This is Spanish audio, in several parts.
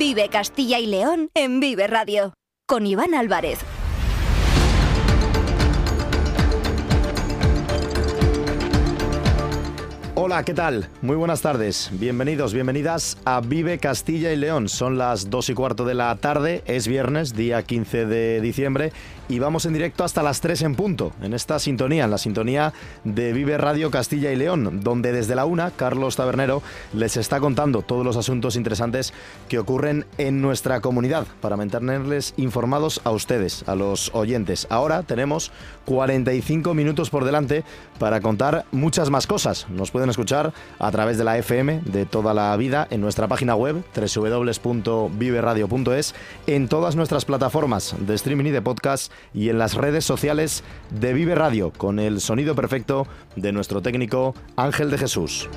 Vive Castilla y León en Vive Radio. Con Iván Álvarez. Hola, ¿qué tal? Muy buenas tardes. Bienvenidos, bienvenidas a Vive Castilla y León. Son las 2 y cuarto de la tarde, es viernes, día 15 de diciembre, y vamos en directo hasta las 3 en punto, en esta sintonía, en la sintonía de Vive Radio Castilla y León, donde desde la una, Carlos Tabernero les está contando todos los asuntos interesantes que ocurren en nuestra comunidad, para mantenerles informados a ustedes, a los oyentes. Ahora tenemos 45 minutos por delante para contar muchas más cosas. Nos pueden escuchar a través de la FM de toda la vida en nuestra página web www.viveradio.es, en todas nuestras plataformas de streaming y de podcast y en las redes sociales de Vive Radio con el sonido perfecto de nuestro técnico Ángel de Jesús.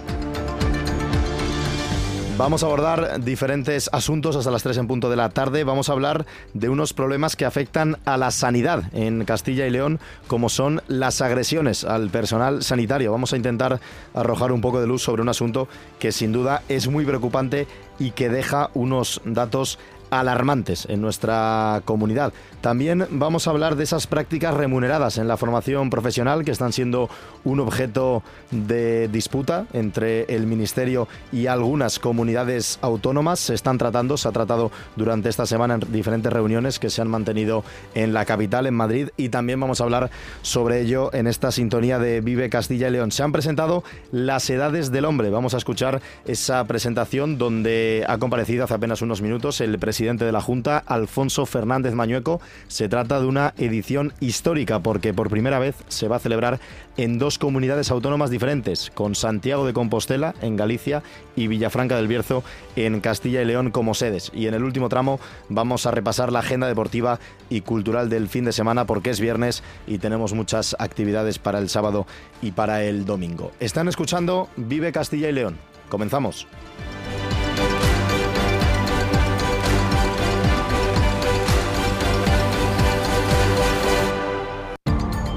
Vamos a abordar diferentes asuntos hasta las 3 en punto de la tarde. Vamos a hablar de unos problemas que afectan a la sanidad en Castilla y León, como son las agresiones al personal sanitario. Vamos a intentar arrojar un poco de luz sobre un asunto que sin duda es muy preocupante y que deja unos datos alarmantes en nuestra comunidad. También vamos a hablar de esas prácticas remuneradas en la formación profesional que están siendo un objeto de disputa entre el Ministerio y algunas comunidades autónomas. Se están tratando, se ha tratado durante esta semana en diferentes reuniones que se han mantenido en la capital, en Madrid, y también vamos a hablar sobre ello en esta sintonía de Vive Castilla y León. Se han presentado las edades del hombre. Vamos a escuchar esa presentación donde ha comparecido hace apenas unos minutos el presidente presidente de la Junta, Alfonso Fernández Mañueco. Se trata de una edición histórica porque por primera vez se va a celebrar en dos comunidades autónomas diferentes, con Santiago de Compostela en Galicia y Villafranca del Bierzo en Castilla y León como sedes. Y en el último tramo vamos a repasar la agenda deportiva y cultural del fin de semana porque es viernes y tenemos muchas actividades para el sábado y para el domingo. Están escuchando Vive Castilla y León. Comenzamos.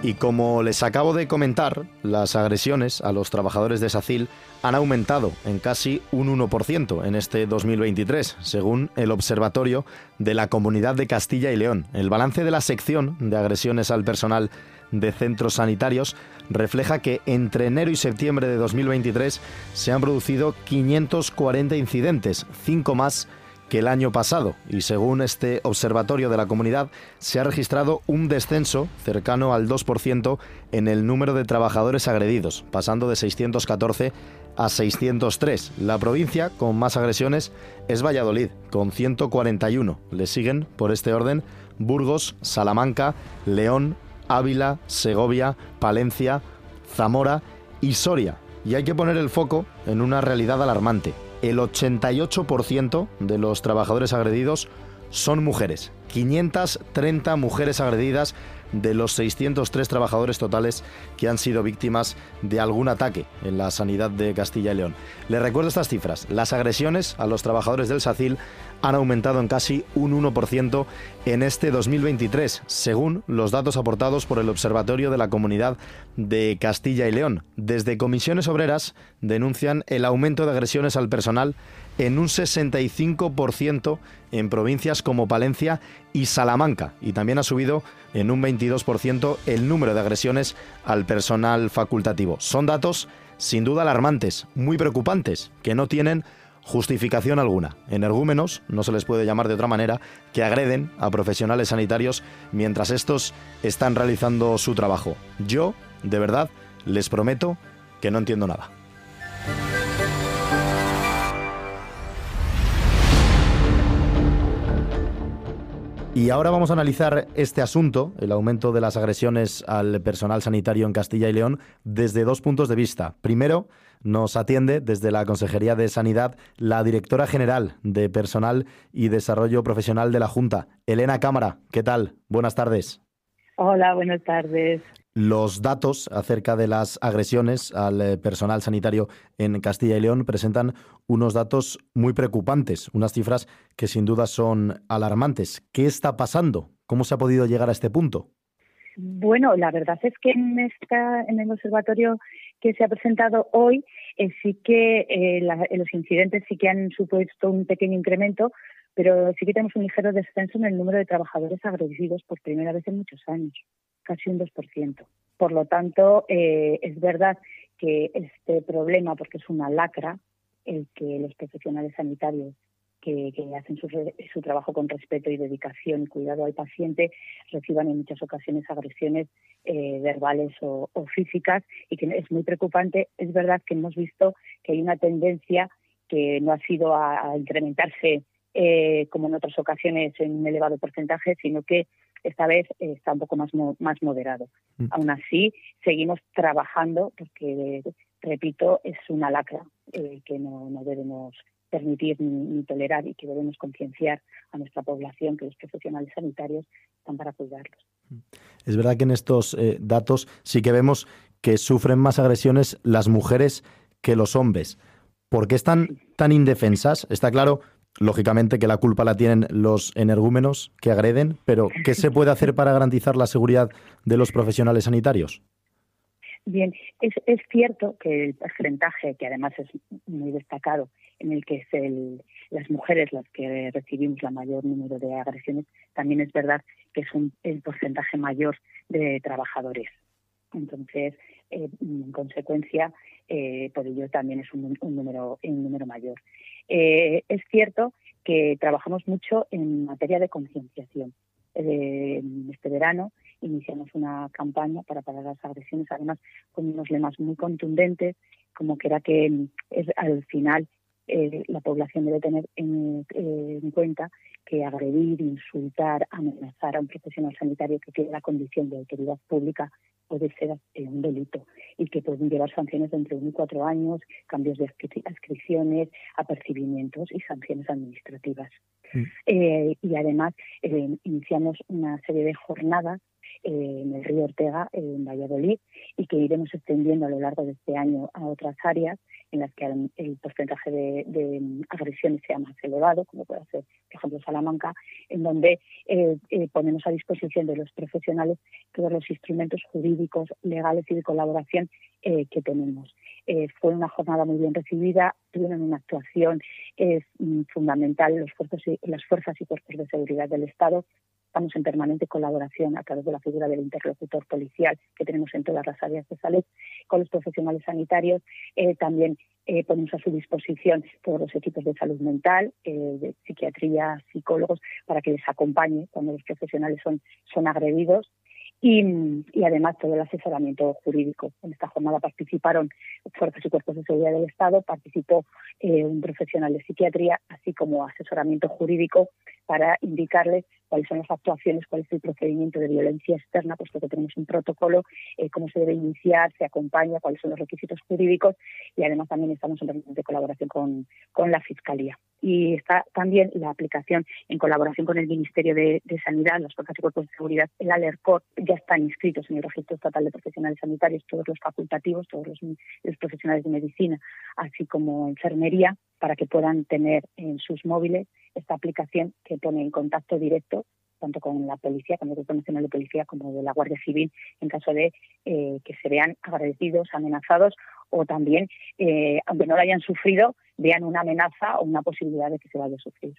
Y como les acabo de comentar, las agresiones a los trabajadores de SACIL han aumentado en casi un 1% en este 2023, según el Observatorio de la Comunidad de Castilla y León. El balance de la sección de agresiones al personal de centros sanitarios refleja que entre enero y septiembre de 2023 se han producido 540 incidentes, cinco más que el año pasado y según este observatorio de la comunidad se ha registrado un descenso cercano al 2% en el número de trabajadores agredidos, pasando de 614 a 603. La provincia con más agresiones es Valladolid, con 141. Le siguen, por este orden, Burgos, Salamanca, León, Ávila, Segovia, Palencia, Zamora y Soria. Y hay que poner el foco en una realidad alarmante. El 88% de los trabajadores agredidos son mujeres. 530 mujeres agredidas de los 603 trabajadores totales que han sido víctimas de algún ataque en la sanidad de Castilla y León. Les recuerdo estas cifras. Las agresiones a los trabajadores del SACIL han aumentado en casi un 1% en este 2023, según los datos aportados por el Observatorio de la Comunidad de Castilla y León. Desde comisiones obreras denuncian el aumento de agresiones al personal en un 65% en provincias como Palencia y Salamanca y también ha subido en un 22% el número de agresiones al personal facultativo. Son datos sin duda alarmantes, muy preocupantes, que no tienen justificación alguna. Energúmenos, no se les puede llamar de otra manera, que agreden a profesionales sanitarios mientras estos están realizando su trabajo. Yo, de verdad, les prometo que no entiendo nada. Y ahora vamos a analizar este asunto, el aumento de las agresiones al personal sanitario en Castilla y León, desde dos puntos de vista. Primero, nos atiende desde la Consejería de Sanidad la directora general de Personal y Desarrollo Profesional de la Junta, Elena Cámara. ¿Qué tal? Buenas tardes. Hola, buenas tardes. Los datos acerca de las agresiones al eh, personal sanitario en Castilla y León presentan unos datos muy preocupantes, unas cifras que sin duda son alarmantes. ¿Qué está pasando? ¿Cómo se ha podido llegar a este punto? Bueno, la verdad es que en, esta, en el observatorio que se ha presentado hoy, eh, sí que eh, los incidentes sí que han supuesto un pequeño incremento, pero sí que tenemos un ligero descenso en el número de trabajadores agredidos por primera vez en muchos años, casi un 2%. Por lo tanto, eh, es verdad que este problema, porque es una lacra, el que los profesionales sanitarios que, hacen su, trabajo con respeto y dedicación y cuidado al paciente reciban en muchas ocasiones agresiones eh, verbales o, físicas y que es muy preocupante. Es verdad que hemos visto que hay una tendencia que no ha sido a, incrementarse eh, como en otras ocasiones en un elevado porcentaje, sino que esta vez está un poco más, más moderado. Mm. Aún así, seguimos trabajando porque, repito, es una lacra eh, que no, no debemos permitir ni, tolerar y que debemos concienciar a nuestra población que los profesionales sanitarios están para cuidarlos. Es verdad que en estos eh, datos sí que vemos que sufren más agresiones las mujeres que los hombres. ¿Por qué están tan indefensas? Está claro, lógicamente, que la culpa la tienen los energúmenos que agreden, pero ¿qué se puede hacer para garantizar la seguridad de los profesionales sanitarios? Bien, es, es cierto que el porcentaje, que además es muy destacado, en el que es el, las mujeres las que recibimos la mayor número de agresiones, también es verdad que es un, el porcentaje mayor de trabajadores. Entonces, eh, en consecuencia, eh, por ello también es un, número, un número mayor. Eh, es cierto que trabajamos mucho en materia de concienciación. este verano iniciamos una campaña para parar las agresiones, además con unos lemas muy contundentes, como que era que es, al final eh, la población debe tener en, eh, en, cuenta que agredir, insultar, amenazar a un profesional sanitario que tiene la condición de autoridad pública puede ser eh, un delito y que pueden llevar sanciones de entre uno y cuatro años, cambios de adscripciones, apercibimientos y sanciones administrativas. Mm. y además iniciamos una serie de jornadas en el río Ortega, en Valladolid, y que iremos extendiendo a lo largo de este año a otras áreas en las que el porcentaje de, agresiones sea más elevado, como puede ser, por ejemplo, Salamanca, en donde eh, eh, ponemos a disposición de los profesionales todos los instrumentos jurídicos, legales y de colaboración eh, que tenemos. fue una jornada muy bien recibida, tuvieron una actuación mm, fundamental los las fuerzas y cuerpos de seguridad del Estado Estamos en permanente colaboración a través de la figura del interlocutor policial que tenemos en todas las áreas de salud con los profesionales sanitarios. Eh, también eh, ponemos a su disposición todos los equipos de salud mental, eh, de psiquiatría, psicólogos, para que les acompañe cuando los profesionales son, son agredidos. Y, y, además todo el asesoramiento jurídico. En esta jornada participaron fuerzas y cuerpos de seguridad del Estado, participó un profesional de psiquiatría, así como asesoramiento jurídico para indicarles cuáles son las actuaciones, cuál es el procedimiento de violencia externa, puesto que tenemos un protocolo, eh, cómo se debe iniciar, se acompaña, cuáles son los requisitos jurídicos y además también estamos en de colaboración con, con, la Fiscalía. Y está también la aplicación en colaboración con el Ministerio de, Sanidad, las fuerzas y cuerpos de seguridad, el ALERCOT, ya están inscritos en el Registro Estatal de Profesionales Sanitarios, todos los facultativos, todos los profesionales de medicina, así como enfermería, para que puedan tener en sus móviles esta aplicación que pone en contacto directo tanto con la policía, con el Grupo Nacional de Policía, como de la Guardia Civil, en caso de eh, que se vean agradecidos, amenazados o también, eh, aunque no lo hayan sufrido, vean una amenaza o una posibilidad de que se vaya a sufrir.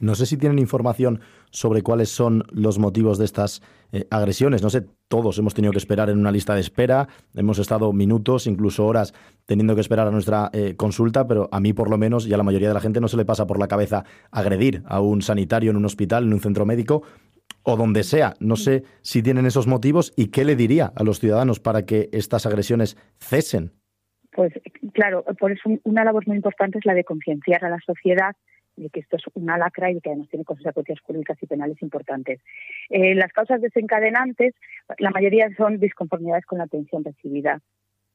No sé si tienen información sobre cuáles son los motivos de estas eh, agresiones. No sé, todos hemos tenido que esperar en una lista de espera, hemos estado minutos, incluso horas, teniendo que esperar a nuestra eh, consulta, pero a mí por lo menos y a la mayoría de la gente no se le pasa por la cabeza agredir a un sanitario en un hospital, en un centro médico o donde sea. No sé si tienen esos motivos y qué le diría a los ciudadanos para que estas agresiones cesen. Pues claro, por eso una labor muy importante es la de concienciar a la sociedad de que esto es una lacra y que además tiene consecuencias jurídicas y penales importantes. Eh, las causas desencadenantes, la mayoría son disconformidades con la atención recibida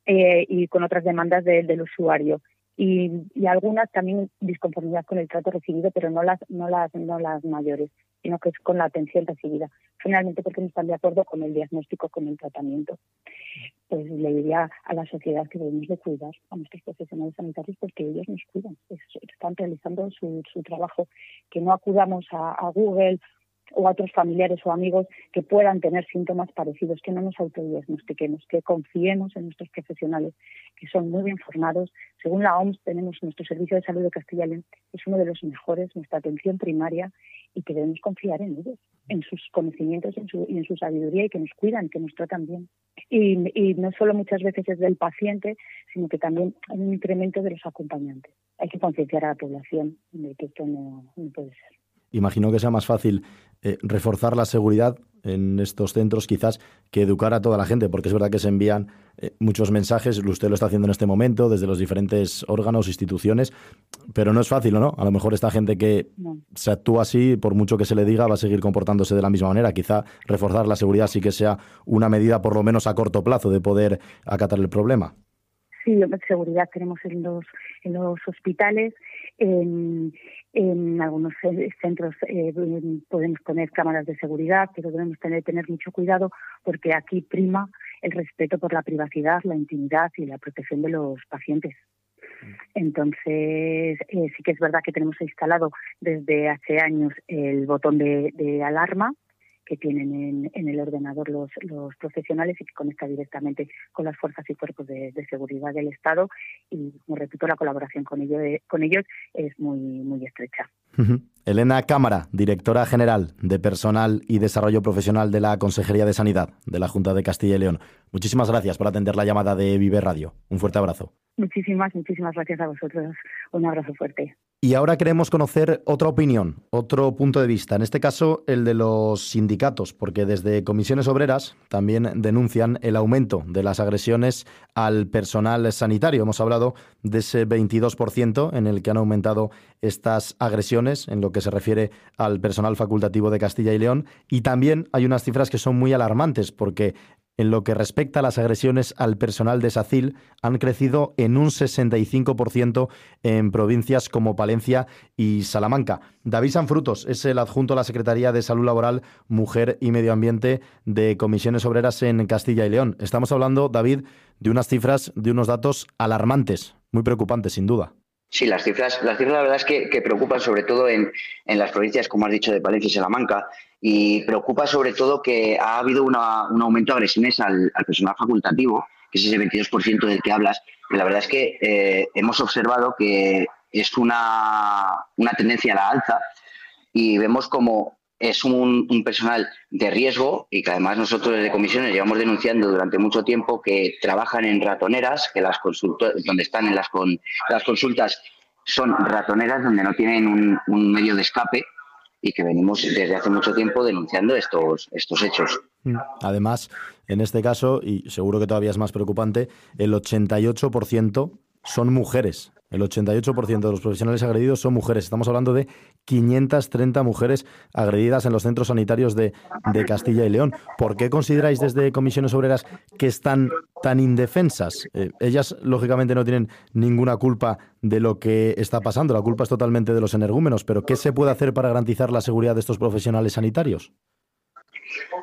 eh, y con otras demandas del usuario. Y, y, algunas también disconformidad con el trato recibido, pero no las, no las, no las mayores sino que es con la atención recibida, finalmente porque no están de acuerdo con el diagnóstico, con el tratamiento. Pues le diría a la sociedad que debemos de cuidar a nuestros profesionales sanitarios porque ellos nos cuidan, están realizando su, su trabajo, que no acudamos a, Google o a otros familiares o amigos que puedan tener síntomas parecidos, que no nos autodiagnostiquemos, que confiemos en nuestros profesionales, que son muy bien formados. Según la OMS, tenemos nuestro Servicio de Salud de Castilla y León, es uno de los mejores, nuestra atención primaria, y que debemos confiar en ellos, en sus conocimientos en su, y en su sabiduría, y que nos cuidan, que nos tratan bien. Y, no solo muchas veces es del paciente, sino que también hay un incremento de los acompañantes. Hay que concienciar a la población de que esto no puede ser imagino que sea más fácil eh, reforzar la seguridad en estos centros quizás que educar a toda la gente, porque es verdad que se envían eh, muchos mensajes, usted lo está haciendo en este momento desde los diferentes órganos, instituciones, pero no es fácil, ¿no? A lo mejor esta gente que se actúa así, por mucho que se le diga, va a seguir comportándose de la misma manera. Quizá reforzar la seguridad sí que sea una medida por lo menos a corto plazo de poder acatar el problema. Sí, seguridad tenemos en los, en los hospitales. En, en algunos centros eh, podemos poner cámaras de seguridad, pero debemos tener, tener mucho cuidado porque aquí prima el respeto por la privacidad, la intimidad y la protección de los pacientes. Entonces, eh, sí que es verdad que tenemos instalado desde hace años el botón de alarma que tienen en, el ordenador los, profesionales y que conecta directamente con las fuerzas y cuerpos de, seguridad del Estado. Y, como repito, la colaboración con, ellos, con ellos es muy, muy estrecha. Elena Cámara, directora general de Personal y Desarrollo Profesional de la Consejería de Sanidad de la Junta de Castilla y León. Muchísimas gracias por atender la llamada de Vive Radio. Un fuerte abrazo. Muchísimas, muchísimas gracias a vosotros. Un abrazo fuerte. Y ahora queremos conocer otra opinión, otro punto de vista, en este caso el de los sindicatos, porque desde comisiones obreras también denuncian el aumento de las agresiones al personal sanitario. Hemos hablado de ese 22% en el que han aumentado estas agresiones en lo que se refiere al personal facultativo de Castilla y León. Y también hay unas cifras que son muy alarmantes, porque en lo que respecta a las agresiones al personal de SACIL, han crecido en un 65% en provincias como Palencia y Salamanca. David Sanfrutos es el adjunto a la Secretaría de Salud Laboral, Mujer y Medio Ambiente de Comisiones Obreras en Castilla y León. Estamos hablando, David, de unas cifras, de unos datos alarmantes, muy preocupantes, sin duda. Sí, las cifras, las cifras la verdad es que, preocupan sobre todo en, las provincias, como has dicho, de Palencia y Salamanca, y preocupa sobre todo que ha habido un aumento de agresiones al, personal facultativo, que es ese 22% del que hablas. la verdad es que eh, hemos observado que es una, una tendencia a la alza y vemos como es un, personal de riesgo y que además nosotros desde comisiones llevamos denunciando durante mucho tiempo que trabajan en ratoneras, que las donde están en las, las consultas son ratoneras donde no tienen un, medio de escape y que venimos desde hace mucho tiempo denunciando estos, estos hechos. Mm. Además, en este caso, y seguro que todavía es más preocupante, el 88% son mujeres. El 88% de los profesionales agredidos son mujeres. Estamos hablando de 530 mujeres agredidas en los centros sanitarios de, Castilla y León. ¿Por qué consideráis desde comisiones obreras que están tan indefensas? Eh, ellas, lógicamente, no tienen ninguna culpa de lo que está pasando. La culpa es totalmente de los energúmenos. Pero ¿qué se puede hacer para garantizar la seguridad de estos profesionales sanitarios?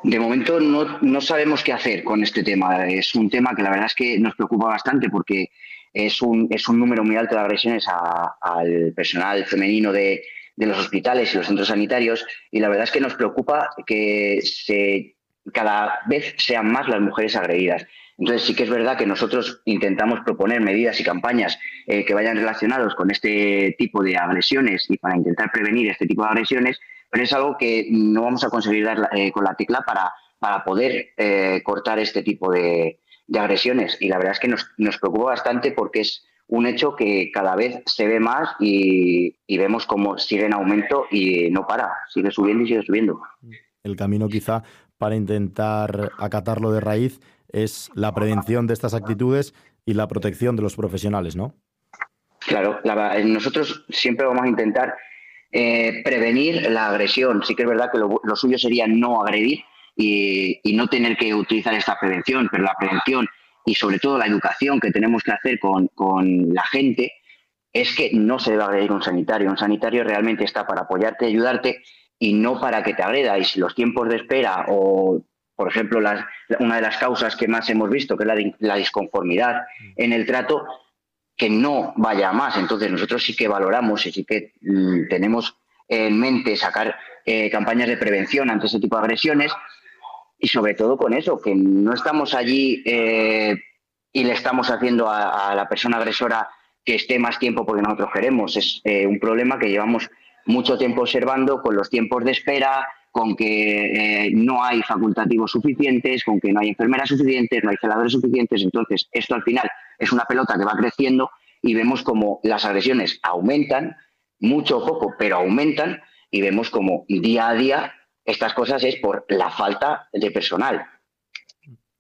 De momento no, no sabemos qué hacer con este tema. Es un tema que la verdad es que nos preocupa bastante porque es un, es un número muy alto de agresiones al personal femenino de, los hospitales y los centros sanitarios y la verdad es que nos preocupa que cada vez sean más las mujeres agredidas. Entonces sí que es verdad que nosotros intentamos proponer medidas y campañas eh, que vayan relacionados con este tipo de agresiones y para intentar prevenir este tipo de agresiones, pero es algo que no vamos a conseguir dar eh, con la tecla para, para poder eh, cortar este tipo de, de agresiones. Y la verdad es que nos, nos preocupa bastante porque es un hecho que cada vez se ve más y, vemos cómo sigue en aumento y no para, sigue subiendo y sigue subiendo. El camino quizá para intentar acatarlo de raíz es la prevención de estas actitudes y la protección de los profesionales, ¿no? Claro, nosotros siempre vamos a intentar eh, prevenir la agresión. Sí que es verdad que lo suyo sería no agredir, y, no tener que utilizar esta prevención, pero la prevención y sobre todo la educación que tenemos que hacer con, la gente es que no se debe agredir un sanitario. Un sanitario realmente está para apoyarte, ayudarte y no para que te agreda. Y si los tiempos de espera o, por ejemplo, una de las causas que más hemos visto, que es la, la disconformidad en el trato, que no vaya más. Entonces nosotros sí que valoramos y sí que mm, tenemos en mente sacar eh, campañas de prevención ante ese tipo de agresiones y sobre todo con eso, que no estamos allí eh, y le estamos haciendo a, la persona agresora que esté más tiempo porque nosotros queremos. Es eh, un problema que llevamos mucho tiempo observando con los tiempos de espera, con que no hay facultativos suficientes, con que no hay enfermeras suficientes, no hay celadores suficientes. Entonces, esto al final es una pelota que va creciendo y vemos como las agresiones aumentan, mucho o poco, pero aumentan, y vemos como día a día estas cosas es por la falta de personal.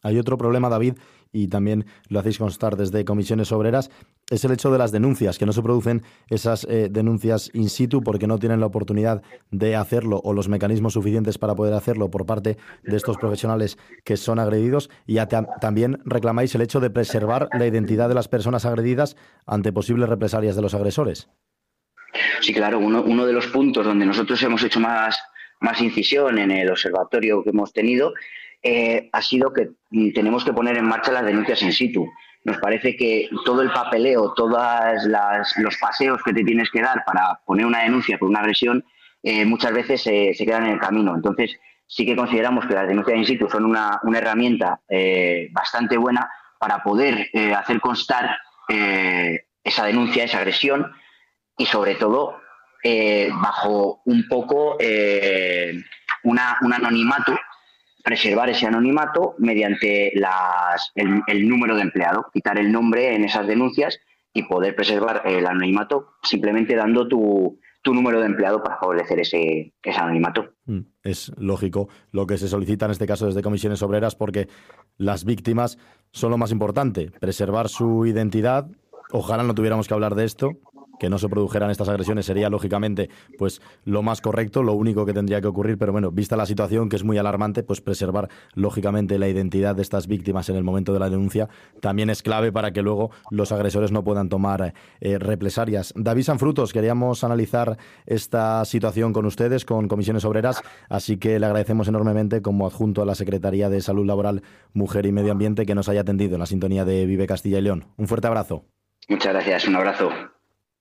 Hay otro problema, David, y también lo hacéis constar desde comisiones obreras, es el hecho de las denuncias, que no se producen esas eh, denuncias in situ porque no tienen la oportunidad de hacerlo o los mecanismos suficientes para poder hacerlo por parte de estos profesionales que son agredidos. Y también reclamáis el hecho de preservar la identidad de las personas agredidas ante posibles represalias de los agresores. Sí, claro, uno, uno de los puntos donde nosotros hemos hecho más, más incisión en el observatorio que hemos tenido eh, ha sido que tenemos que poner en marcha las denuncias in situ. Nos parece que todo el papeleo, todos los paseos que te tienes que dar para poner una denuncia por una agresión, eh, muchas veces se quedan en el camino. Entonces, sí que consideramos que las denuncias in situ son una, herramienta eh, bastante buena para poder hacer constar esa denuncia, esa agresión y sobre todo bajo un poco una, un anonimato preservar ese anonimato mediante las, el, número de empleado, quitar el nombre en esas denuncias y poder preservar el anonimato simplemente dando tu, tu número de empleado para favorecer ese, ese anonimato. Mm, es lógico lo que se solicita en este caso desde comisiones obreras porque las víctimas son lo más importante, preservar su identidad. Ojalá no tuviéramos que hablar de esto, que no se produjeran estas agresiones sería lógicamente pues lo más correcto, lo único que tendría que ocurrir, pero bueno, vista la situación que es muy alarmante, pues preservar lógicamente la identidad de estas víctimas en el momento de la denuncia también es clave para que luego los agresores no puedan tomar eh, represalias. David Sanfrutos, queríamos analizar esta situación con ustedes, con comisiones obreras, así que le agradecemos enormemente como adjunto a la Secretaría de Salud Laboral, Mujer y Medio Ambiente que nos haya atendido en la sintonía de Vive Castilla y León. Un fuerte abrazo. Muchas gracias, un abrazo.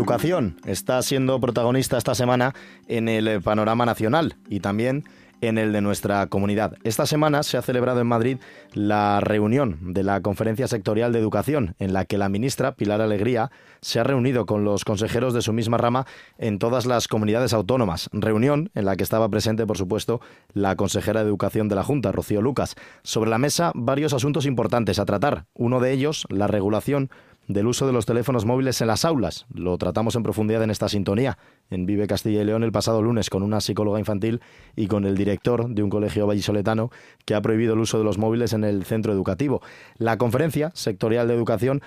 Educación está siendo protagonista esta semana en el panorama nacional y también en el de nuestra comunidad. Esta semana se ha celebrado en Madrid la reunión de la Conferencia Sectorial de Educación, en la que la ministra Pilar Alegría se ha reunido con los consejeros de su misma rama en todas las comunidades autónomas. Reunión en la que estaba presente, por supuesto, la consejera de Educación de la Junta, Rocío Lucas. Sobre la mesa, varios asuntos importantes a tratar. Uno de ellos, la regulación del uso de los teléfonos móviles en las aulas. Lo tratamos en profundidad en esta sintonía, en Vive Castilla y León el pasado lunes, con una psicóloga infantil y con el director de un colegio vallisoletano que ha prohibido el uso de los móviles en el centro educativo. La conferencia sectorial de educación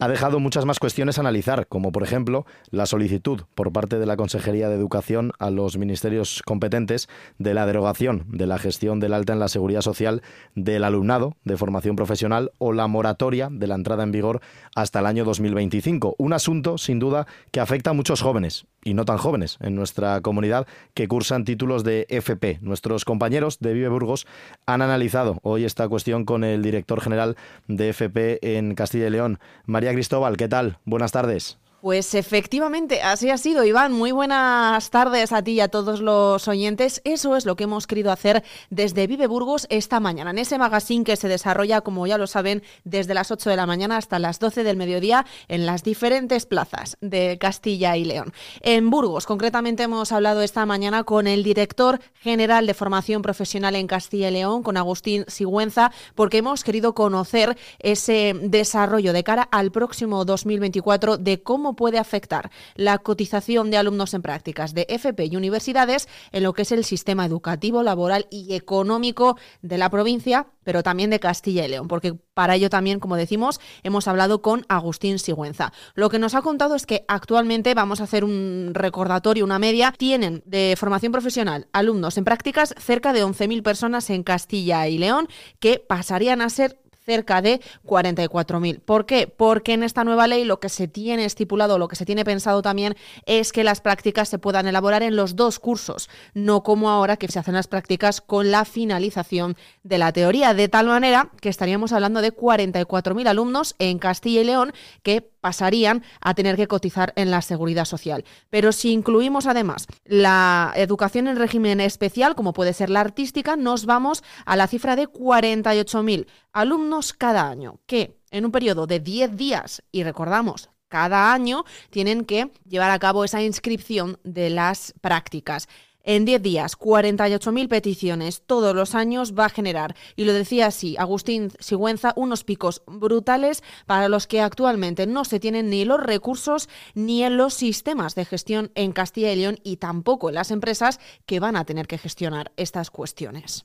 ha dejado muchas más cuestiones a analizar, como por ejemplo la solicitud por parte de la Consejería de Educación a los ministerios competentes de la derogación de la gestión del alta en la seguridad social del alumnado de formación profesional o la moratoria de la entrada en vigor hasta el año 2025. Un asunto, sin duda, que afecta a muchos jóvenes y no tan jóvenes en nuestra comunidad que cursan títulos de FP. Nuestros compañeros de Vive Burgos han analizado hoy esta cuestión con el director general de FP en Castilla y León, María Cristóbal. ¿Qué tal? Buenas tardes. Pues efectivamente, así ha sido, Iván. Muy buenas tardes a ti y a todos los oyentes. Eso es lo que hemos querido hacer desde Vive Burgos esta mañana, en ese magazine que se desarrolla, como ya lo saben, desde las 8 de la mañana hasta las 12 del mediodía en las diferentes plazas de Castilla y León. En Burgos, concretamente, hemos hablado esta mañana con el director general de formación profesional en Castilla y León, con Agustín Sigüenza, porque hemos querido conocer ese desarrollo de cara al próximo 2024 de cómo puede afectar la cotización de alumnos en prácticas de FP y universidades en lo que es el sistema educativo, laboral y económico de la provincia, pero también de Castilla y León, porque para ello también, como decimos, hemos hablado con Agustín Sigüenza. Lo que nos ha contado es que actualmente vamos a hacer un recordatorio, una media, tienen de formación profesional alumnos en prácticas cerca de 11.000 personas en Castilla y León que pasarían a ser cerca de 44.000. ¿Por qué? Porque en esta nueva ley lo que se tiene estipulado, lo que se tiene pensado también es que las prácticas se puedan elaborar en los dos cursos, no como ahora que se hacen las prácticas con la finalización de la teoría, de tal manera que estaríamos hablando de 44.000 alumnos en Castilla y León que pasarían a tener que cotizar en la seguridad social. Pero si incluimos además la educación en régimen especial, como puede ser la artística, nos vamos a la cifra de 48.000 alumnos cada año, que en un periodo de 10 días, y recordamos, cada año tienen que llevar a cabo esa inscripción de las prácticas. En 10 días, 48.000 peticiones todos los años va a generar, y lo decía así Agustín Sigüenza, unos picos brutales para los que actualmente no se tienen ni los recursos ni los sistemas de gestión en Castilla y León y tampoco en las empresas que van a tener que gestionar estas cuestiones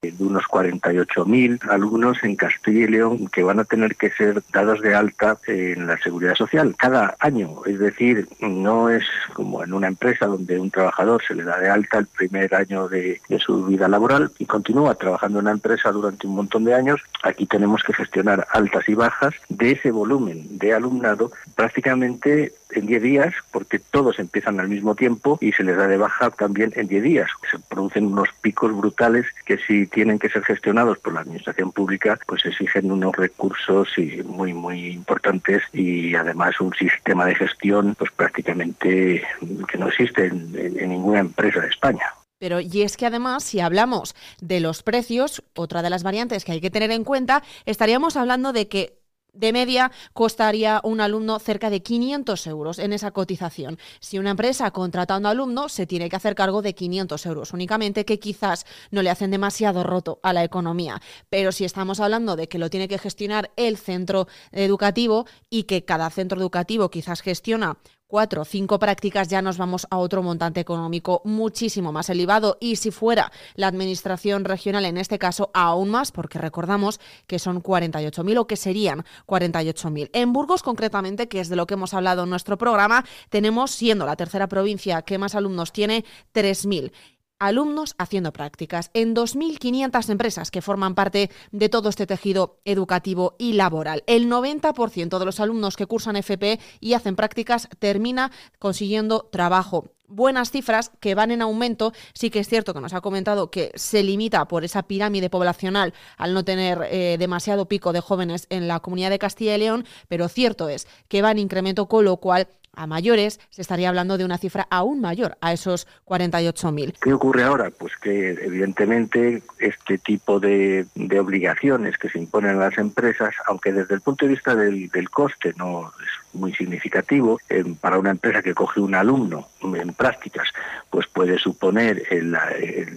de unos 48.000 alumnos en Castilla y León que van a tener que ser dados de alta en la seguridad social cada año. Es decir, no es como en una empresa donde un trabajador se le da de alta el primer año de, de su vida laboral y continúa trabajando en una empresa durante un montón de años. Aquí tenemos que gestionar altas y bajas de ese volumen de alumnado prácticamente en 10 días, porque todos empiezan al mismo tiempo y se les da de baja también en 10 días. Se producen unos picos brutales que si tienen que ser gestionados por la administración pública, pues exigen unos recursos muy, muy importantes y además un sistema de gestión pues prácticamente que no existe en, en ninguna empresa de España. Pero y es que además, si hablamos de los precios, otra de las variantes que hay que tener en cuenta, estaríamos hablando de que de media costaría un alumno cerca de 500 euros en esa cotización. Si una empresa contrata a un alumno, se tiene que hacer cargo de 500 euros únicamente, que quizás no le hacen demasiado roto a la economía. Pero si estamos hablando de que lo tiene que gestionar el centro educativo y que cada centro educativo quizás gestiona cuatro o cinco prácticas ya nos vamos a otro montante económico muchísimo más elevado y si fuera la administración regional en este caso aún más porque recordamos que son 48.000 o que serían 48.000. En Burgos concretamente, que es de lo que hemos hablado en nuestro programa, tenemos siendo la tercera provincia que más alumnos tiene 3.000 alumnos haciendo prácticas en 2.500 empresas que forman parte de todo este tejido educativo y laboral. El 90% de los alumnos que cursan FP y hacen prácticas termina consiguiendo trabajo buenas cifras que van en aumento. Sí que es cierto que nos ha comentado que se limita por esa pirámide poblacional al no tener eh, demasiado pico de jóvenes en la comunidad de Castilla y León, pero cierto es que va en incremento, con lo cual a mayores se estaría hablando de una cifra aún mayor a esos 48.000. ¿Qué ocurre ahora? Pues que evidentemente este tipo de, obligaciones que se imponen a las empresas, aunque desde el punto de vista del, del coste no es muy significativo. para una empresa que coge un alumno en prácticas, pues puede suponer en,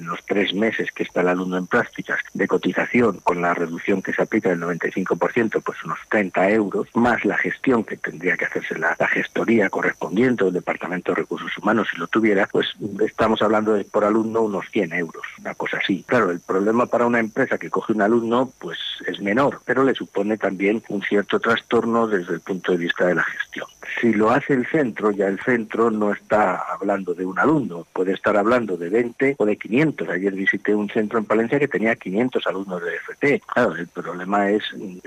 los tres meses que está el alumno en prácticas de cotización con la reducción que se aplica del 95%, pues unos 30 euros, más la gestión que tendría que hacerse la, gestoría correspondiente del Departamento de Recursos Humanos si lo tuviera, pues estamos hablando de por alumno unos 100 euros, una cosa así. Claro, el problema para una empresa que coge un alumno pues es menor, pero le supone también un cierto trastorno desde el punto de vista de gestión. Si lo hace el centro, ya el centro no está hablando de un alumno, puede estar hablando de 20 o de 500. Ayer visité un centro en Palencia que tenía 500 alumnos de FT. El problema es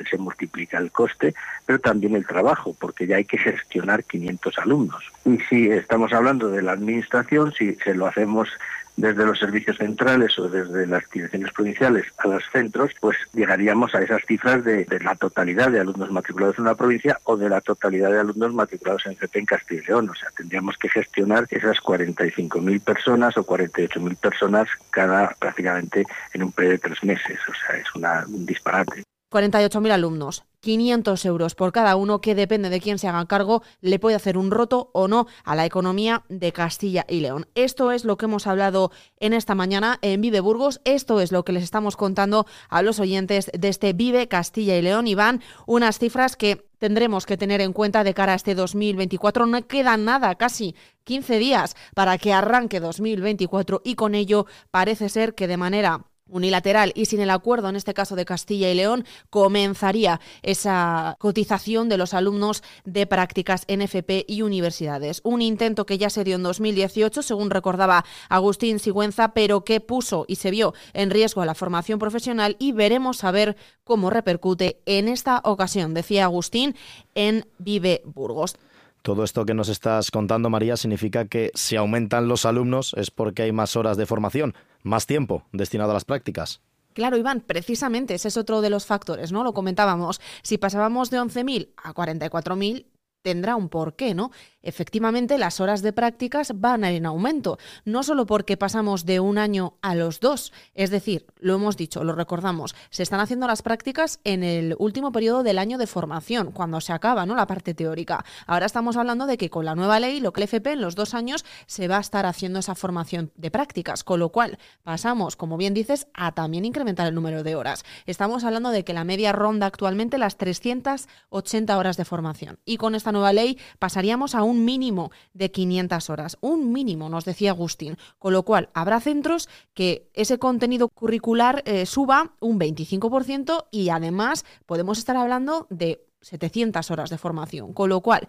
se multiplica el coste, pero también el trabajo, porque ya hay que gestionar 500 alumnos. Y si estamos hablando de la administración, si se lo hacemos desde los servicios centrales o desde las direcciones provinciales a los centros, pues llegaríamos a esas cifras de, la totalidad de alumnos matriculados en una provincia o de la totalidad de alumnos matriculados en CP en Castilla y León. O sea, tendríamos que gestionar esas 45.000 personas o 48.000 personas cada prácticamente en un periodo de tres meses. O sea, es una, un disparate. 48.000 alumnos, 500 euros por cada uno, que depende de quién se haga cargo, le puede hacer un roto o no a la economía de Castilla y León. Esto es lo que hemos hablado en esta mañana en Vive Burgos. Esto es lo que les estamos contando a los oyentes de este Vive Castilla y León. Y van unas cifras que tendremos que tener en cuenta de cara a este 2024. No queda nada, casi 15 días para que arranque 2024 y con ello parece ser que de manera unilateral y sin el acuerdo, en este caso de Castilla y León, comenzaría esa cotización de los alumnos de prácticas NFP y universidades. Un intento que ya se dio en 2018, según recordaba Agustín Sigüenza, pero que puso y se vio en riesgo a la formación profesional y veremos a ver cómo repercute en esta ocasión, decía Agustín, en Vive Burgos. Todo esto que nos estás contando, María, significa que si aumentan los alumnos es porque hay más horas de formación, más tiempo destinado a las prácticas. Claro, Iván, precisamente ese es otro de los factores, ¿no? Lo comentábamos. Si pasábamos de 11.000 a 44.000, tendrá un porqué, ¿no? Efectivamente, las horas de prácticas van a ir en aumento, no solo porque pasamos de un año a los dos, es decir, lo hemos dicho, lo recordamos, se están haciendo las prácticas en el último periodo del año de formación, cuando se acaba, ¿no? La parte teórica. Ahora estamos hablando de que con la nueva ley, lo que el FP en los dos años se va a estar haciendo esa formación de prácticas, con lo cual pasamos, como bien dices, a también incrementar el número de horas. Estamos hablando de que la media ronda actualmente las 380 horas de formación y con esta nueva ley pasaríamos a un mínimo de 500 horas. Un mínimo, nos decía Agustín. Con lo cual, habrá centros que ese contenido curricular eh, suba un 25% y además podemos estar hablando de 700 horas de formación. Con lo cual,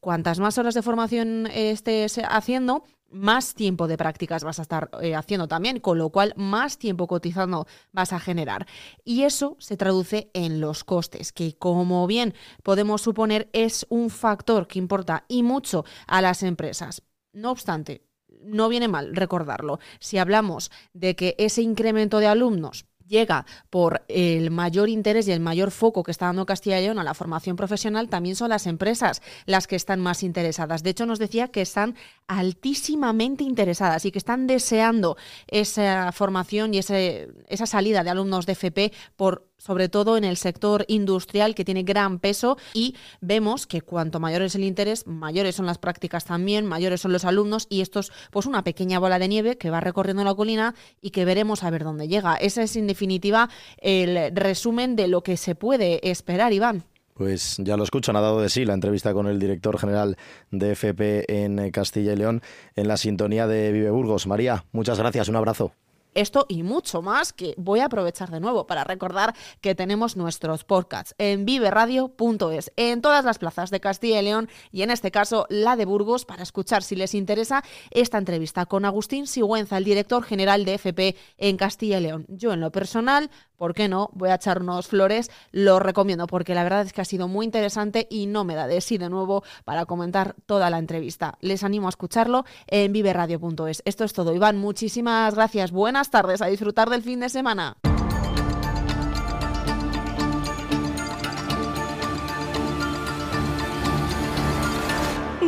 cuantas más horas de formación estés haciendo, más tiempo de prácticas vas a estar eh, haciendo también, con lo cual más tiempo cotizando vas a generar. Y eso se traduce en los costes, que como bien podemos suponer es un factor que importa y mucho a las empresas. No obstante, no viene mal recordarlo. Si hablamos de que ese incremento de alumnos llega por el mayor interés y el mayor foco que está dando Castilla y León a la formación profesional, también son las empresas las que están más interesadas. De hecho, nos decía que están altísimamente interesadas y que están deseando esa formación y ese, esa salida de alumnos de FP por sobre todo en el sector industrial que tiene gran peso y vemos que cuanto mayor es el interés, mayores son las prácticas también, mayores son los alumnos y esto es pues una pequeña bola de nieve que va recorriendo la colina y que veremos a ver dónde llega. Ese es en definitiva el resumen de lo que se puede esperar, Iván. Pues ya lo escuchan, ha dado de sí la entrevista con el director general de FP en Castilla y León en la sintonía de Vive Burgos. María, muchas gracias, un abrazo. Esto y mucho más que voy a aprovechar de nuevo para recordar que tenemos nuestros podcasts en viveradio.es, en todas las plazas de Castilla y León y en este caso la de Burgos para escuchar si les interesa esta entrevista con Agustín Sigüenza, el director general de FP en Castilla y León. Yo en lo personal ¿por qué no? Voy a echar unos flores, lo recomiendo porque la verdad es que ha sido muy interesante y no me da de sí de nuevo para comentar toda la entrevista. Les animo a escucharlo en viveradio.es. Esto es todo, Iván, muchísimas gracias, buenas tardes, a disfrutar del fin de semana.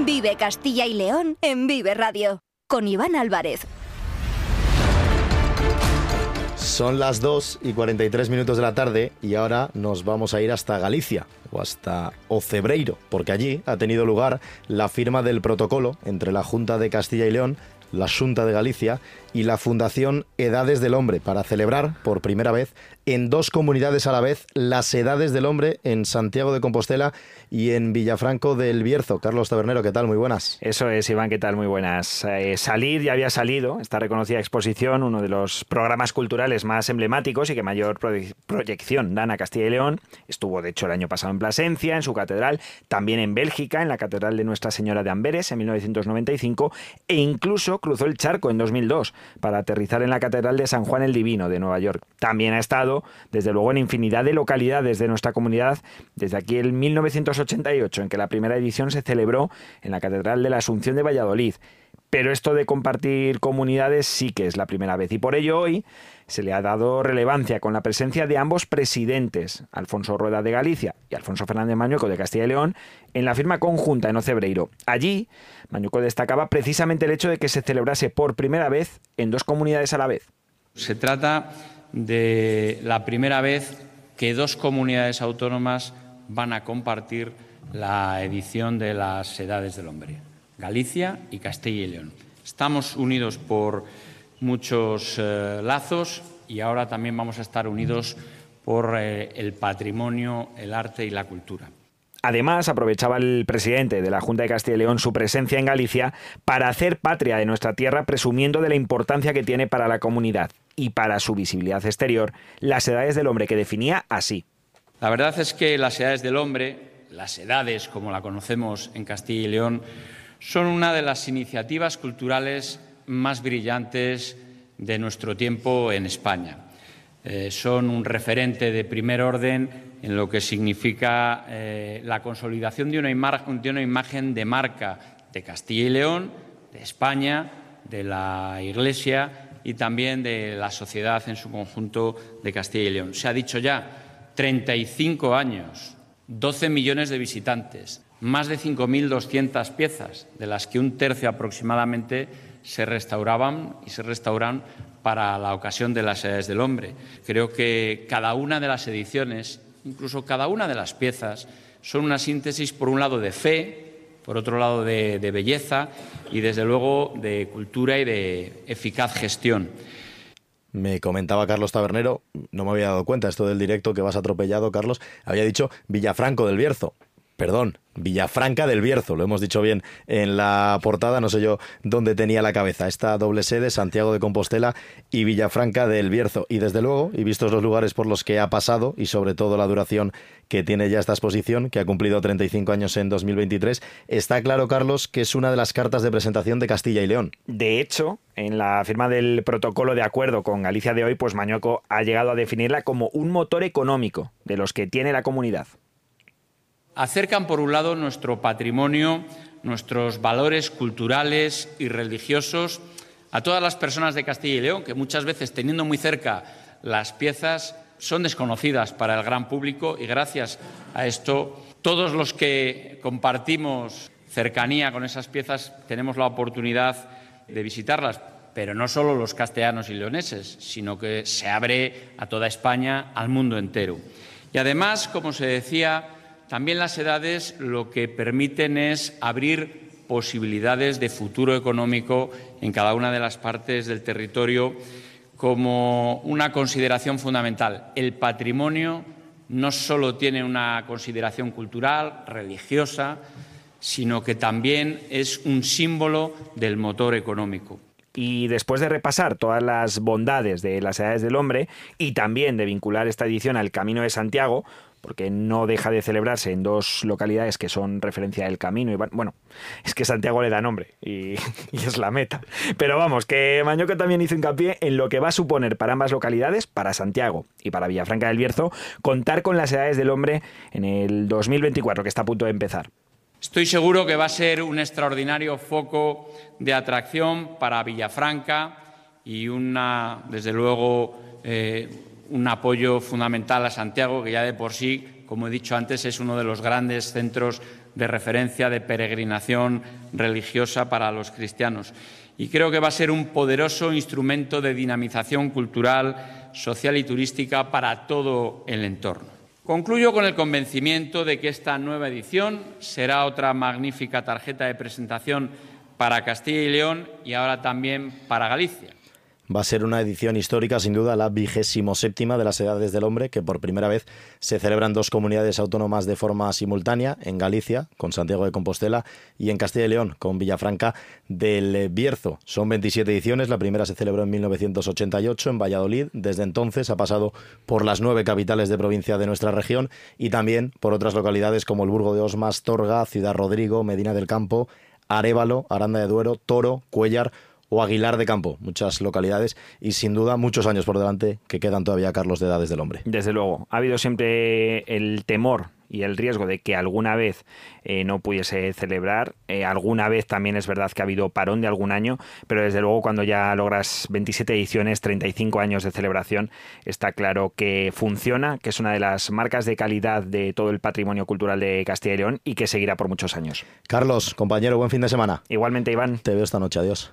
Vive Castilla y León en Vive Radio con Iván Álvarez. Son las 2 y 43 minutos de la tarde y ahora nos vamos a ir hasta Galicia o hasta Ocebreiro, porque allí ha tenido lugar la firma del protocolo entre la Junta de Castilla y León, la Junta de Galicia y la Fundación Edades del Hombre para celebrar por primera vez en dos comunidades a la vez las Edades del Hombre en Santiago de Compostela y en Villafranco del Bierzo. Carlos Tabernero, ¿qué tal? Muy buenas. Eso es, Iván, ¿qué tal? Muy buenas. Eh, salir ya había salido esta reconocida exposición, uno de los programas culturales más emblemáticos y que mayor proyección dan a Castilla y León. Estuvo, de hecho, el año pasado en Plasencia, en su catedral, también en Bélgica, en la Catedral de Nuestra Señora de Amberes en 1995 e incluso cruzó el charco en 2002 para aterrizar en la Catedral de San Juan el Divino de Nueva York. También ha estado, desde luego, en infinidad de localidades de nuestra comunidad, desde aquí el 1988, en que la primera edición se celebró en la Catedral de la Asunción de Valladolid. Pero esto de compartir comunidades sí que es la primera vez y por ello hoy se le ha dado relevancia con la presencia de ambos presidentes, Alfonso Rueda de Galicia y Alfonso Fernández Mañueco de Castilla y León, en la firma conjunta en Ocebreiro. Allí, Mañueco destacaba precisamente el hecho de que se celebrase por primera vez en dos comunidades a la vez. Se trata de la primera vez que dos comunidades autónomas van a compartir la edición de las Edades del Hombre, Galicia y Castilla y León. Estamos unidos por muchos eh, lazos y ahora también vamos a estar unidos por eh, el patrimonio, el arte y la cultura. Además, aprovechaba el presidente de la Junta de Castilla y León su presencia en Galicia para hacer patria de nuestra tierra, presumiendo de la importancia que tiene para la comunidad y para su visibilidad exterior las edades del hombre que definía así. La verdad es que las edades del hombre, las edades como la conocemos en Castilla y León, son una de las iniciativas culturales más brillantes de nuestro tiempo en España. Eh, son un referente de primer orden en lo que significa eh, la consolidación de una, de una imagen de marca de Castilla y León, de España, de la Iglesia y también de la sociedad en su conjunto de Castilla y León. Se ha dicho ya, 35 años, 12 millones de visitantes, más de 5.200 piezas, de las que un tercio aproximadamente se restauraban y se restauran para la ocasión de las edades del hombre. Creo que cada una de las ediciones, incluso cada una de las piezas, son una síntesis, por un lado, de fe, por otro lado, de, belleza y, desde luego, de cultura y de eficaz gestión. Me comentaba Carlos Tabernero, no me había dado cuenta esto del directo que vas atropellado, Carlos, había dicho Villafranco del Bierzo. Perdón, Villafranca del Bierzo, lo hemos dicho bien en la portada, no sé yo dónde tenía la cabeza, esta doble sede, Santiago de Compostela y Villafranca del Bierzo. Y desde luego, y vistos los lugares por los que ha pasado y sobre todo la duración que tiene ya esta exposición, que ha cumplido 35 años en 2023, está claro, Carlos, que es una de las cartas de presentación de Castilla y León. De hecho, en la firma del protocolo de acuerdo con Galicia de hoy, pues Mañoco ha llegado a definirla como un motor económico de los que tiene la comunidad acercan, por un lado, nuestro patrimonio, nuestros valores culturales y religiosos a todas las personas de Castilla y León, que muchas veces, teniendo muy cerca las piezas, son desconocidas para el gran público y gracias a esto todos los que compartimos cercanía con esas piezas tenemos la oportunidad de visitarlas, pero no solo los castellanos y leoneses, sino que se abre a toda España, al mundo entero. Y además, como se decía, también las edades lo que permiten es abrir posibilidades de futuro económico en cada una de las partes del territorio como una consideración fundamental. El patrimonio no solo tiene una consideración cultural, religiosa, sino que también es un símbolo del motor económico. Y después de repasar todas las bondades de las edades del hombre y también de vincular esta edición al Camino de Santiago, porque no deja de celebrarse en dos localidades que son referencia del camino. Y bueno, es que Santiago le da nombre y, es la meta. Pero vamos, que Mañoca también hizo hincapié en lo que va a suponer para ambas localidades, para Santiago y para Villafranca del Bierzo, contar con las edades del hombre en el 2024, que está a punto de empezar. Estoy seguro que va a ser un extraordinario foco de atracción para Villafranca y una, desde luego, eh, un apoyo fundamental a Santiago, que ya de por sí, como he dicho antes, es uno de los grandes centros de referencia de peregrinación religiosa para los cristianos. Y creo que va a ser un poderoso instrumento de dinamización cultural, social y turística para todo el entorno. Concluyo con el convencimiento de que esta nueva edición será otra magnífica tarjeta de presentación para Castilla y León y ahora también para Galicia va a ser una edición histórica, sin duda, la vigésimo séptima de las Edades del Hombre, que por primera vez se celebran dos comunidades autónomas de forma simultánea, en Galicia, con Santiago de Compostela, y en Castilla y León, con Villafranca del Bierzo. Son 27 ediciones, la primera se celebró en 1988 en Valladolid, desde entonces ha pasado por las nueve capitales de provincia de nuestra región y también por otras localidades como el Burgo de Osmas, Torga, Ciudad Rodrigo, Medina del Campo, Arévalo, Aranda de Duero, Toro, Cuellar o Aguilar de Campo, muchas localidades y sin duda muchos años por delante que quedan todavía, Carlos, de edades del hombre. Desde luego, ha habido siempre el temor y el riesgo de que alguna vez eh, no pudiese celebrar. Eh, alguna vez también es verdad que ha habido parón de algún año, pero desde luego cuando ya logras 27 ediciones, 35 años de celebración, está claro que funciona, que es una de las marcas de calidad de todo el patrimonio cultural de Castilla y León y que seguirá por muchos años. Carlos, compañero, buen fin de semana. Igualmente, Iván. Te veo esta noche, adiós.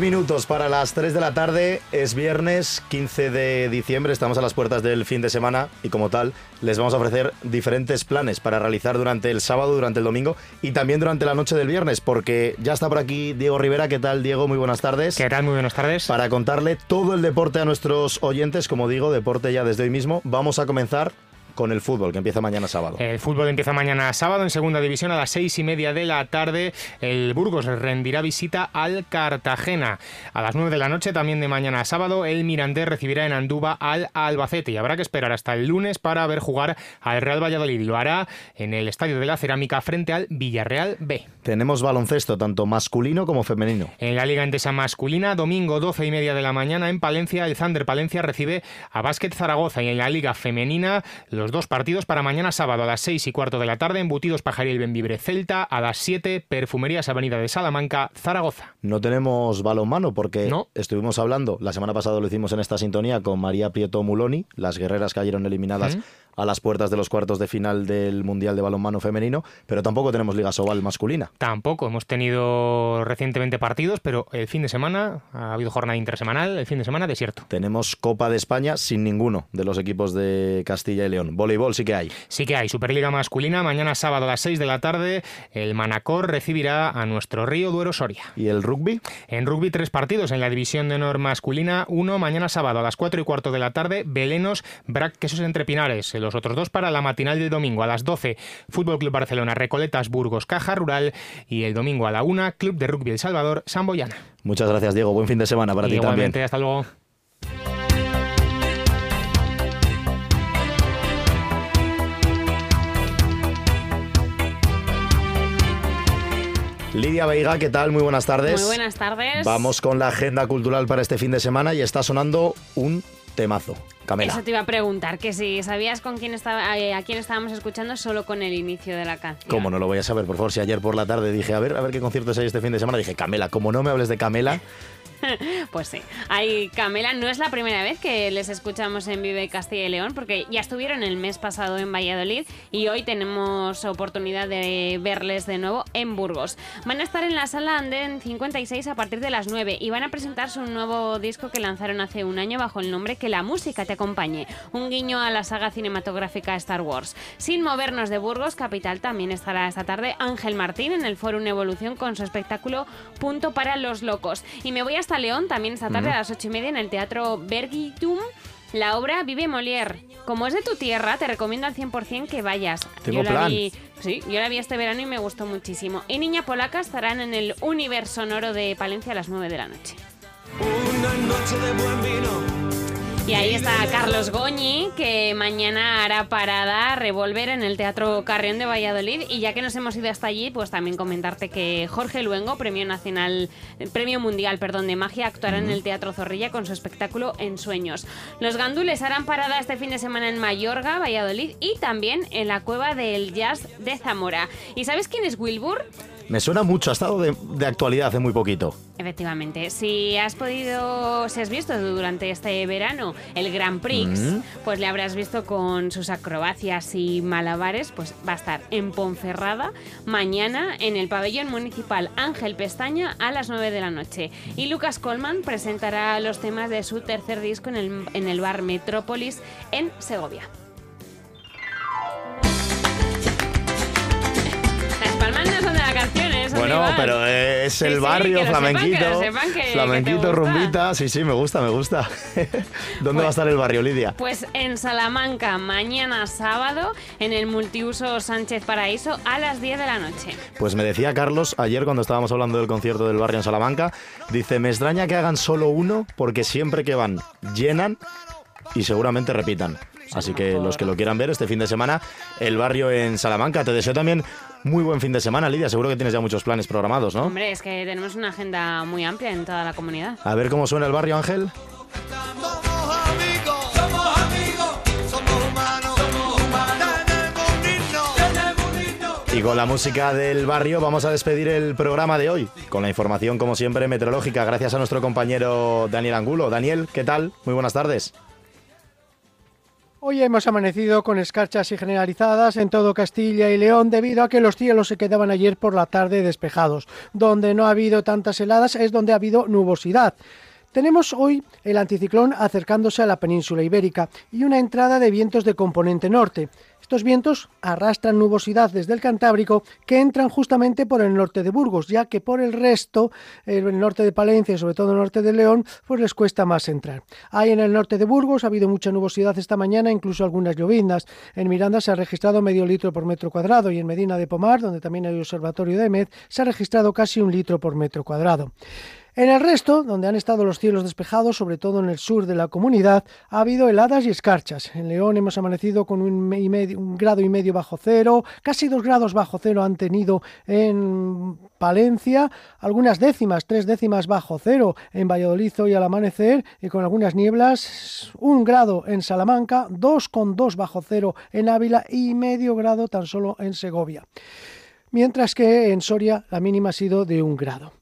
Minutos para las 3 de la tarde, es viernes 15 de diciembre, estamos a las puertas del fin de semana y como tal les vamos a ofrecer diferentes planes para realizar durante el sábado, durante el domingo y también durante la noche del viernes, porque ya está por aquí Diego Rivera, ¿qué tal Diego? Muy buenas tardes. ¿Qué tal? Muy buenas tardes. Para contarle todo el deporte a nuestros oyentes, como digo, deporte ya desde hoy mismo, vamos a comenzar con el fútbol, que empieza mañana sábado. El fútbol empieza mañana sábado en segunda división a las seis y media de la tarde. El Burgos rendirá visita al Cartagena. A las nueve de la noche, también de mañana sábado, el Mirandés recibirá en Anduba al Albacete y habrá que esperar hasta el lunes para ver jugar al Real Valladolid. Lo hará en el Estadio de la Cerámica frente al Villarreal B. Tenemos baloncesto, tanto masculino como femenino. En la Liga Endesa masculina, domingo doce y media de la mañana en Palencia, el Zander Palencia recibe a Básquet Zaragoza y en la Liga Femenina, los dos partidos para mañana sábado a las 6 y cuarto de la tarde, Embutidos Pajaril Benvibre Celta, a las 7, Perfumerías Avenida de Salamanca, Zaragoza. No tenemos balonmano porque estuvimos hablando, la semana pasada lo hicimos en esta sintonía con María Prieto Muloni, las guerreras cayeron eliminadas a las puertas de los cuartos de final del Mundial de Balonmano Femenino, pero tampoco tenemos Liga Sobal masculina. Tampoco, hemos tenido recientemente partidos, pero el fin de semana ha habido jornada intersemanal, el fin de semana desierto. Tenemos Copa de España sin ninguno de los equipos de Castilla y León. Voleibol sí que hay. Sí que hay, Superliga masculina, mañana sábado a las 6 de la tarde, el Manacor recibirá a nuestro Río Duero Soria. ¿Y el rugby? En rugby tres partidos, en la división de honor masculina, uno mañana sábado a las 4 y cuarto de la tarde, Belenos, Brac Quesos Entre Pinares, los otros dos para la matinal del domingo a las 12, Fútbol Club Barcelona, Recoletas, Burgos, Caja Rural y el domingo a la 1, Club de Rugby El Salvador, Samboyana. Muchas gracias, Diego. Buen fin de semana para ti también. Igualmente, hasta luego. Lidia Veiga, ¿qué tal? Muy buenas tardes. Muy buenas tardes. Vamos con la agenda cultural para este fin de semana y está sonando un temazo. Camela. Eso te iba a preguntar, que si sabías con quién estaba, eh, a quién estábamos escuchando solo con el inicio de la canción. ¿Cómo no lo voy a saber? Por favor, si ayer por la tarde dije, a ver, a ver qué conciertos hay este fin de semana, dije, Camela, como no me hables de Camela, pues sí. Hay Camela, no es la primera vez que les escuchamos en Vive Castilla y León, porque ya estuvieron el mes pasado en Valladolid y hoy tenemos oportunidad de verles de nuevo en Burgos. Van a estar en la sala Anden 56 a partir de las 9 y van a presentar su nuevo disco que lanzaron hace un año bajo el nombre Que la música te acompañe, un guiño a la saga cinematográfica Star Wars. Sin movernos de Burgos, capital, también estará esta tarde Ángel Martín en el Fórum Evolución con su espectáculo Punto para los Locos. Y me voy hasta León también esta tarde a las ocho y media en el Teatro Bergitum. La obra Vive Molière. Como es de tu tierra, te recomiendo al 100% que vayas. Tengo yo la plan. vi, sí, yo la vi este verano y me gustó muchísimo. Y Niña Polaca estarán en el Universo Sonoro de Palencia a las 9 de la noche. Y ahí está Carlos Goñi, que mañana hará parada Revolver en el Teatro Carrión de Valladolid. Y ya que nos hemos ido hasta allí, pues también comentarte que Jorge Luengo, Premio Nacional, Premio Mundial, perdón, de Magia, actuará en el Teatro Zorrilla con su espectáculo En Sueños. Los gandules harán parada este fin de semana en Mayorga, Valladolid y también en la Cueva del Jazz de Zamora. ¿Y sabes quién es Wilbur? Me suena mucho, ha estado de, de actualidad hace muy poquito. Efectivamente, si has podido, si has visto durante este verano el Grand Prix, Mm. pues le habrás visto con sus acrobacias y malabares, pues va a estar en Ponferrada mañana en el pabellón municipal Ángel Pestaña a las 9 de la noche. Y Lucas Colman presentará los temas de su tercer disco en el, en el bar Metrópolis en Segovia. Palmas no son de la canción, ¿eh? eso Bueno, pero es Sí, el sí, barrio, sepan, flamenquito. sepan, que- flamenquito, rumbita. Sí, sí, me gusta, me gusta. ¿Dónde va a estar el barrio, Lidia? Pues en Salamanca, mañana sábado, en el multiuso Sánchez Paraíso, a las 10 de la noche. Pues me decía Carlos ayer cuando estábamos hablando del concierto del barrio en Salamanca, dice, me extraña que hagan solo uno porque siempre que van llenan y seguramente repitan. Así que los que lo quieran ver este fin de semana, el barrio en Salamanca. Te deseo también muy buen fin de semana, Lidia. Seguro que tienes ya muchos planes programados, ¿no? Hombre, es que tenemos una agenda muy amplia en toda la comunidad. A ver cómo suena el barrio, Ángel. Y con la música del barrio vamos a despedir el programa de hoy, con la información como siempre meteorológica, gracias a nuestro compañero Daniel Angulo. Daniel, ¿qué tal? Muy buenas tardes. Hoy hemos amanecido con escarchas y generalizadas en todo Castilla y León debido a que los cielos se quedaban ayer por la tarde despejados. Donde no ha habido tantas heladas es donde ha habido nubosidad. Tenemos hoy el anticiclón acercándose a la península ibérica y una entrada de vientos de componente norte. Estos vientos arrastran nubosidad desde el Cantábrico que entran justamente por el norte de Burgos, ya que por el resto, el norte de Palencia y sobre todo el norte de León, pues les cuesta más entrar. Ahí en el norte de Burgos ha habido mucha nubosidad esta mañana, incluso algunas lloviznas. En Miranda se ha registrado medio litro por metro cuadrado y en Medina de Pomar, donde también hay observatorio de MED, se ha registrado casi un litro por metro cuadrado. En el resto, donde han estado los cielos despejados, sobre todo en el sur de la comunidad, ha habido heladas y escarchas. En León hemos amanecido con un, grado y medio bajo cero, casi dos grados bajo cero han tenido en Palencia, algunas décimas, tres décimas bajo cero en Valladolid hoy al amanecer y con algunas nieblas, un grado en Salamanca, dos con dos bajo cero en Ávila y medio grado tan solo en Segovia. Mientras que en Soria la mínima ha sido de un grado.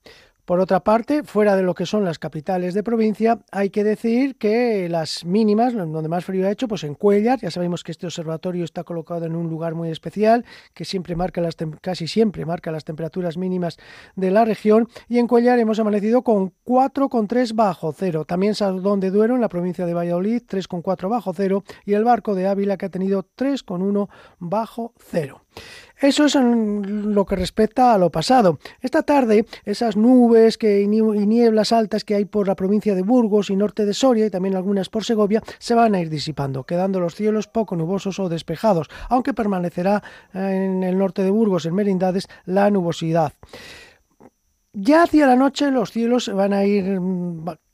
Por otra parte, fuera de lo que son las capitales de provincia, hay que decir que las mínimas, donde más frío ha hecho, pues en Cuellar, ya sabemos que este observatorio está colocado en un lugar muy especial, que siempre marca las casi siempre marca las temperaturas mínimas de la región, y en Cuellar hemos amanecido con 4,3 bajo cero. También Saldón de Duero, en la provincia de Valladolid, 3,4 bajo cero, y el barco de Ávila, que ha tenido 3,1 bajo cero. Eso es lo que respecta a lo pasado. Esta tarde, esas nubes que, y nieblas altas que hay por la provincia de Burgos y norte de Soria y también algunas por Segovia se van a ir disipando, quedando los cielos poco nubosos o despejados, aunque permanecerá en el norte de Burgos, en Merindades, la nubosidad. Ya hacia la noche los cielos van a ir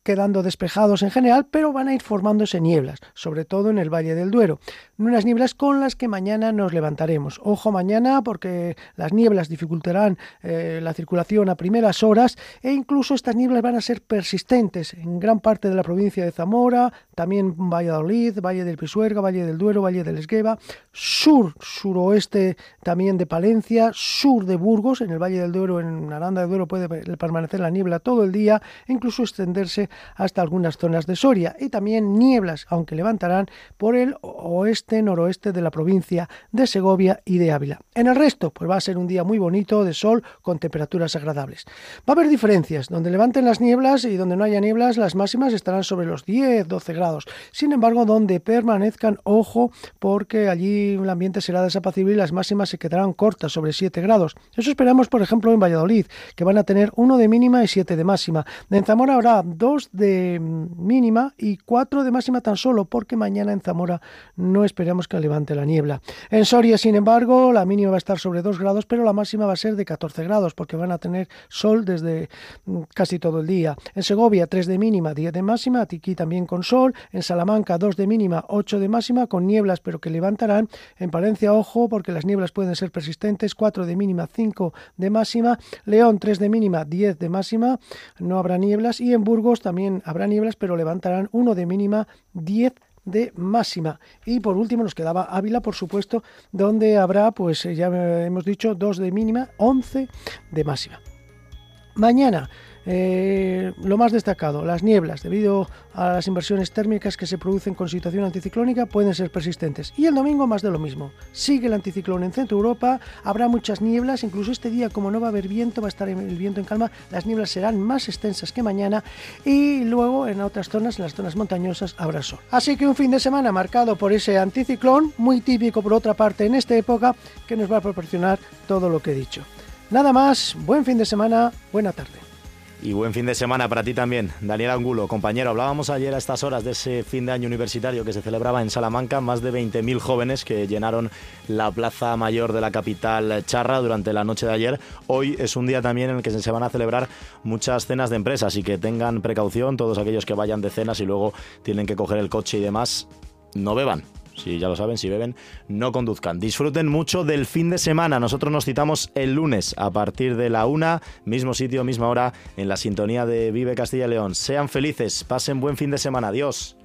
quedando despejados en general, pero van a ir formándose nieblas, sobre todo en el Valle del Duero. Unas nieblas con las que mañana nos levantaremos. Ojo mañana porque las nieblas dificultarán eh, la circulación a primeras horas e incluso estas nieblas van a ser persistentes en gran parte de la provincia de Zamora, también Valladolid, Valle del Pisuerga, Valle del Duero, Valle del Esgueva, sur, suroeste también de Palencia, sur de Burgos, en el Valle del Duero, en Aranda del Duero puede permanecer la niebla todo el día e incluso extenderse hasta algunas zonas de Soria y también nieblas, aunque levantarán por el oeste, noroeste de la provincia de Segovia y de Ávila. En el resto, pues va a ser un día muy bonito de sol con temperaturas agradables. Va a haber diferencias, donde levanten las nieblas y donde no haya nieblas, las máximas estarán sobre los 10, 12 grados. Sin embargo, donde permanezcan, ojo, porque allí el ambiente será desapacible y las máximas se quedarán cortas, sobre 7 grados. Eso esperamos, por ejemplo, en Valladolid, que van a tener 1 de mínima y 7 de máxima. En Zamora habrá 2 de mínima y 4 de máxima tan solo, porque mañana en Zamora no esperamos que levante la niebla. En Soria, sin embargo, la mínima va a estar sobre 2 grados, pero la máxima va a ser de 14 grados, porque van a tener sol desde casi todo el día. En Segovia, 3 de mínima, 10 de máxima, aquí también con sol. En Salamanca, 2 de mínima, 8 de máxima, con nieblas, pero que levantarán. En Palencia, ojo, porque las nieblas pueden ser persistentes, 4 de mínima, 5 de máxima. León, 3 de mínima, 10 de máxima, no habrá nieblas. Y en Burgos también habrá nieblas, pero levantarán 1 de mínima, 10 de máxima. Y por último nos quedaba Ávila, por supuesto, donde habrá, pues ya hemos dicho, 2 de mínima, 11 de máxima. Mañana, eh, lo más destacado, las nieblas, debido a las inversiones térmicas que se producen con situación anticiclónica, pueden ser persistentes. Y el domingo más de lo mismo. Sigue el anticiclón en Centro Europa, habrá muchas nieblas, incluso este día, como no va a haber viento, va a estar el viento en calma, las nieblas serán más extensas que mañana y luego en otras zonas, en las zonas montañosas, habrá sol. Así que un fin de semana marcado por ese anticiclón, muy típico por otra parte en esta época, que nos va a proporcionar todo lo que he dicho. Nada más, buen fin de semana, buena tarde. Y buen fin de semana para ti también, Daniel Angulo. Compañero, hablábamos ayer a estas horas de ese fin de año universitario que se celebraba en Salamanca. Más de 20.000 jóvenes que llenaron la plaza mayor de la capital charra durante la noche de ayer. Hoy es un día también en el que se van a celebrar muchas cenas de empresas así que tengan precaución todos aquellos que vayan de cenas y luego tienen que coger el coche y demás. No beban, si ya lo saben, si beben, no conduzcan. Disfruten mucho del fin de semana. Nosotros nos citamos el lunes a partir de la una, mismo sitio, misma hora, en la sintonía de Vive Castilla y León. Sean felices, pasen buen fin de semana. Adiós.